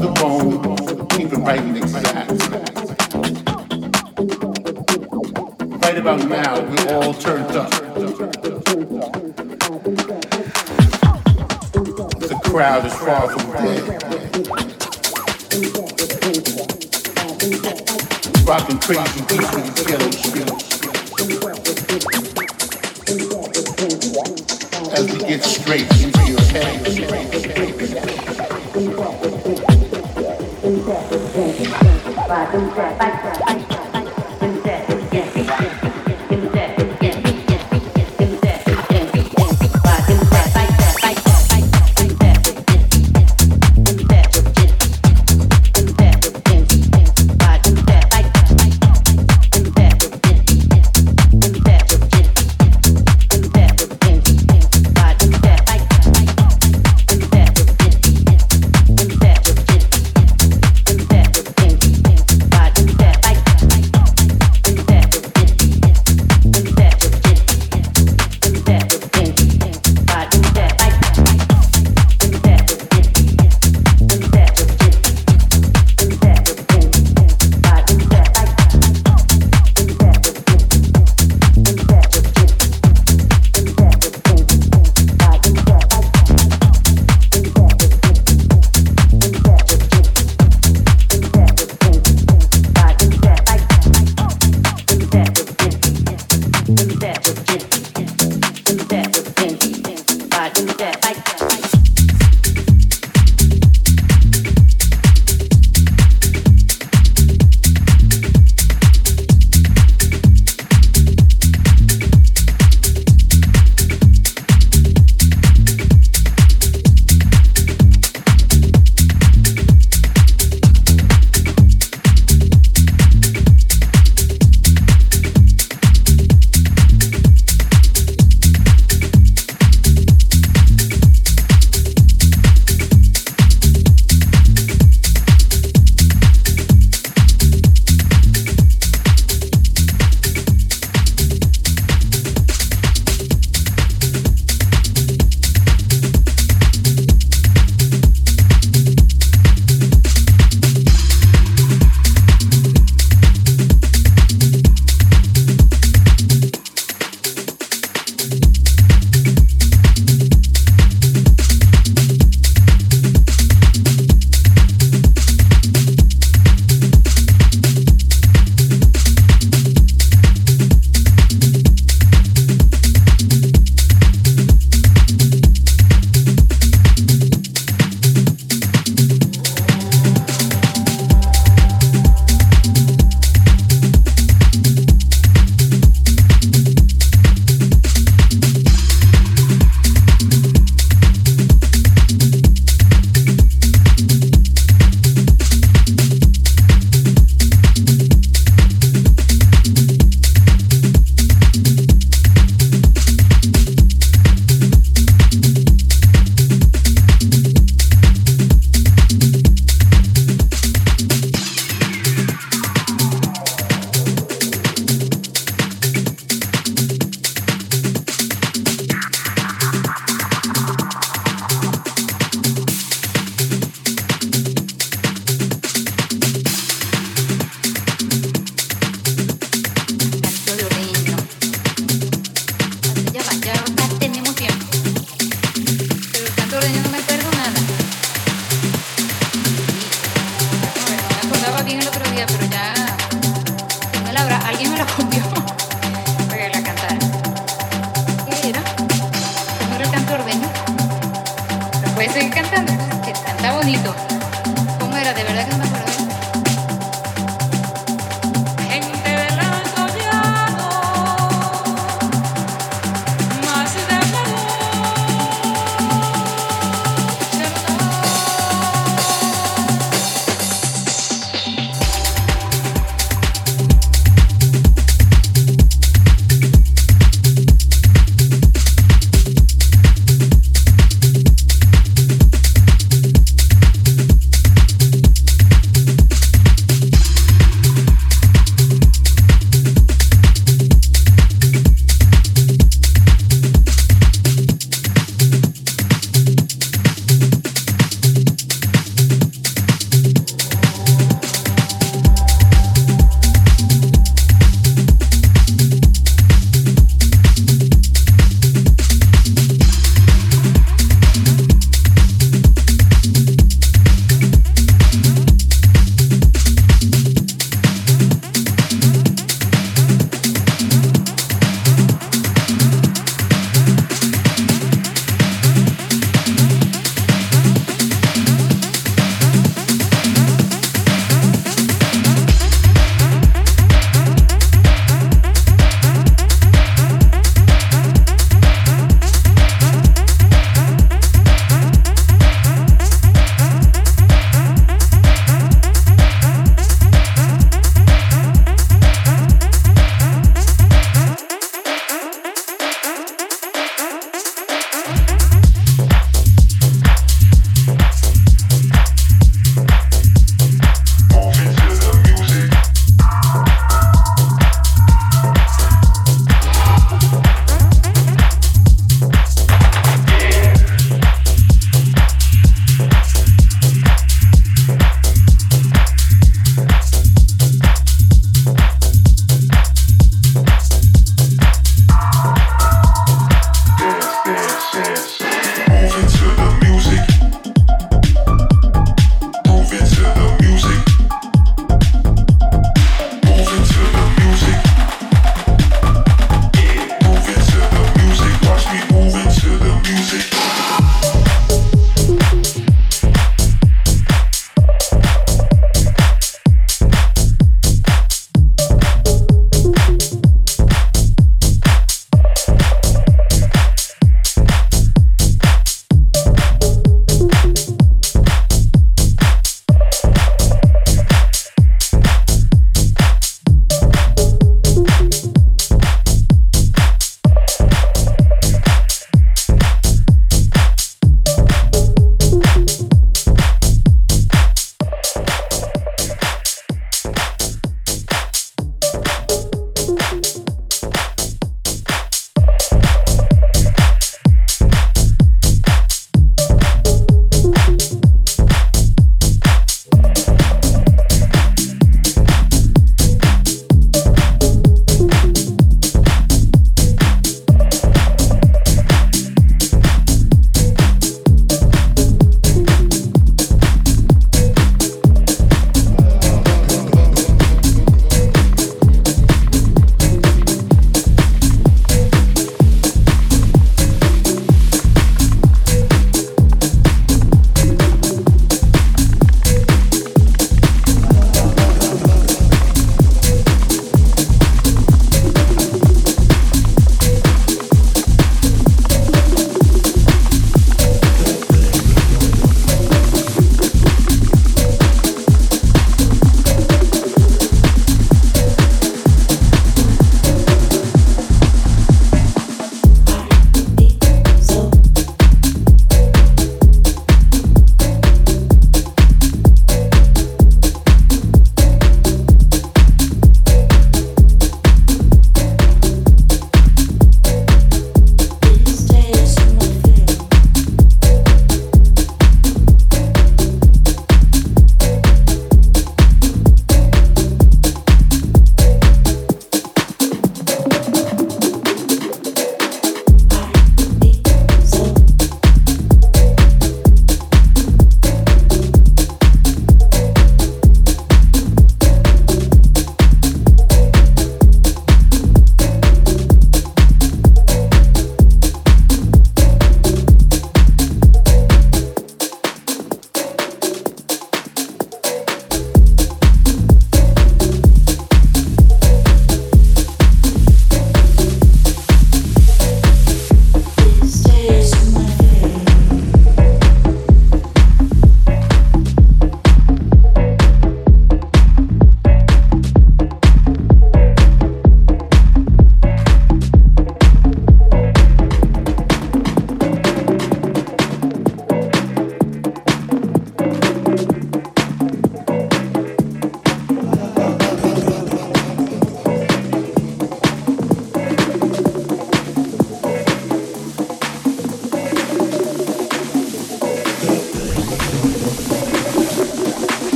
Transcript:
the bone, keep it right and exact. Right about now, we all turned up. The crowd is far from dead. Rocking crazy. As we get straight 嗯对